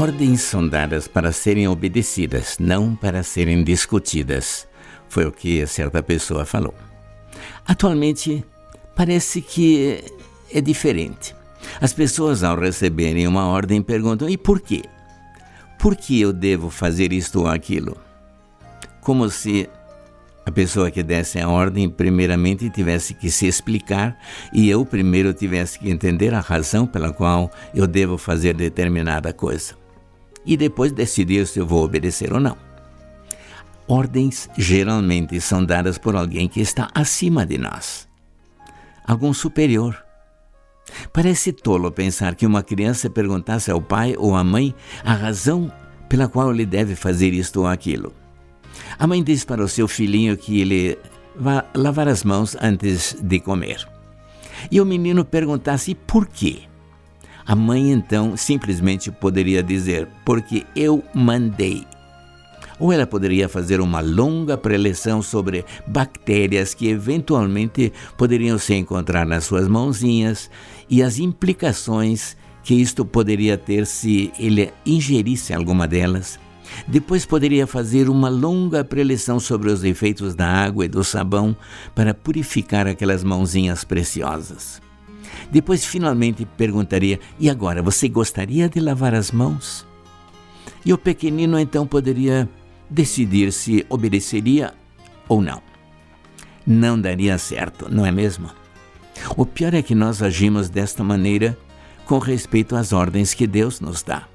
Ordens são dadas para serem obedecidas, não para serem discutidas, foi o que certa pessoa falou. Atualmente, parece que é diferente. As pessoas, ao receberem uma ordem, perguntam: e por quê? Por que eu devo fazer isto ou aquilo? Como se a pessoa que desse a ordem, primeiramente, tivesse que se explicar e eu primeiro tivesse que entender a razão pela qual eu devo fazer determinada coisa e depois decidir se eu vou obedecer ou não. Ordens geralmente são dadas por alguém que está acima de nós, algum superior. Parece tolo pensar que uma criança perguntasse ao pai ou à mãe a razão pela qual ele deve fazer isto ou aquilo. A mãe diz para o seu filhinho que ele vá lavar as mãos antes de comer. E o menino perguntasse por quê. A mãe então simplesmente poderia dizer: Porque eu mandei. Ou ela poderia fazer uma longa preleção sobre bactérias que eventualmente poderiam se encontrar nas suas mãozinhas e as implicações que isto poderia ter se ele ingerisse alguma delas. Depois poderia fazer uma longa preleção sobre os efeitos da água e do sabão para purificar aquelas mãozinhas preciosas. Depois, finalmente, perguntaria: E agora, você gostaria de lavar as mãos? E o pequenino então poderia decidir se obedeceria ou não. Não daria certo, não é mesmo? O pior é que nós agimos desta maneira com respeito às ordens que Deus nos dá.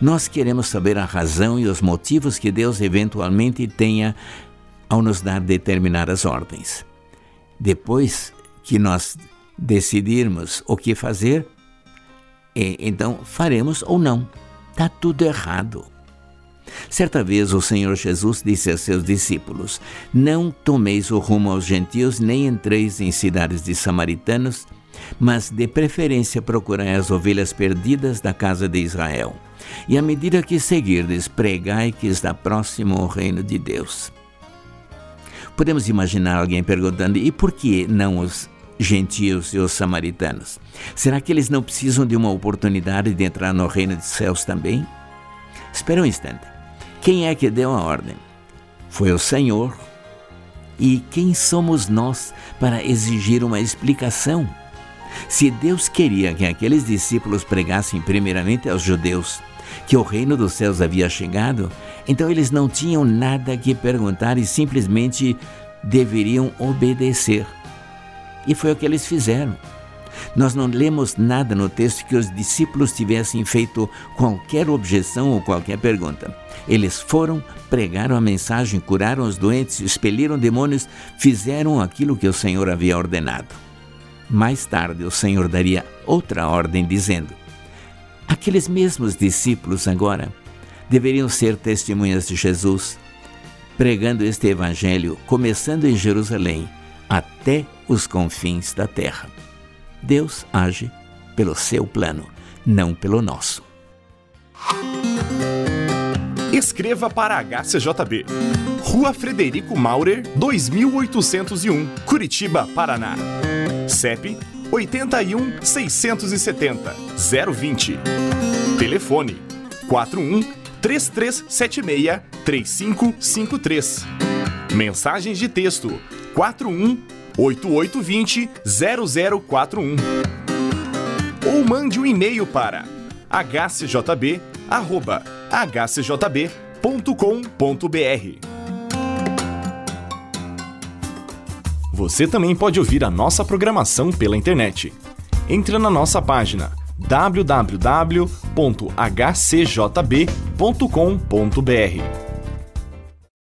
Nós queremos saber a razão e os motivos que Deus eventualmente tenha ao nos dar determinadas ordens. Depois que nós decidirmos o que fazer, então faremos ou não. Está tudo errado. Certa vez o Senhor Jesus disse a seus discípulos: Não tomeis o rumo aos gentios, nem entreis em cidades de samaritanos, mas de preferência procurai as ovelhas perdidas da casa de Israel. E à medida que seguirdes, pregai que está próximo o reino de Deus. Podemos imaginar alguém perguntando: e por que não os gentios e os samaritanos? Será que eles não precisam de uma oportunidade de entrar no reino dos céus também? Espera um instante. Quem é que deu a ordem? Foi o Senhor. E quem somos nós para exigir uma explicação? Se Deus queria que aqueles discípulos pregassem primeiramente aos judeus que o reino dos céus havia chegado, então eles não tinham nada que perguntar e simplesmente deveriam obedecer. E foi o que eles fizeram. Nós não lemos nada no texto que os discípulos tivessem feito qualquer objeção ou qualquer pergunta. Eles foram, pregaram a mensagem, curaram os doentes, expeliram demônios, fizeram aquilo que o Senhor havia ordenado. Mais tarde, o Senhor daria outra ordem, dizendo: Aqueles mesmos discípulos agora deveriam ser testemunhas de Jesus, pregando este evangelho, começando em Jerusalém até os confins da terra. Deus age pelo seu plano, não pelo nosso. Escreva para a HCJB. Rua Frederico Maurer, 2801, Curitiba, Paraná. CEP 81 670 020. Telefone 41 3376 3553. Mensagens de texto 41 8820 0041. Ou mande um e-mail para hcjb@hcjb.com.br. Você também pode ouvir a nossa programação pela internet. Entre na nossa página www.hcjb.com.br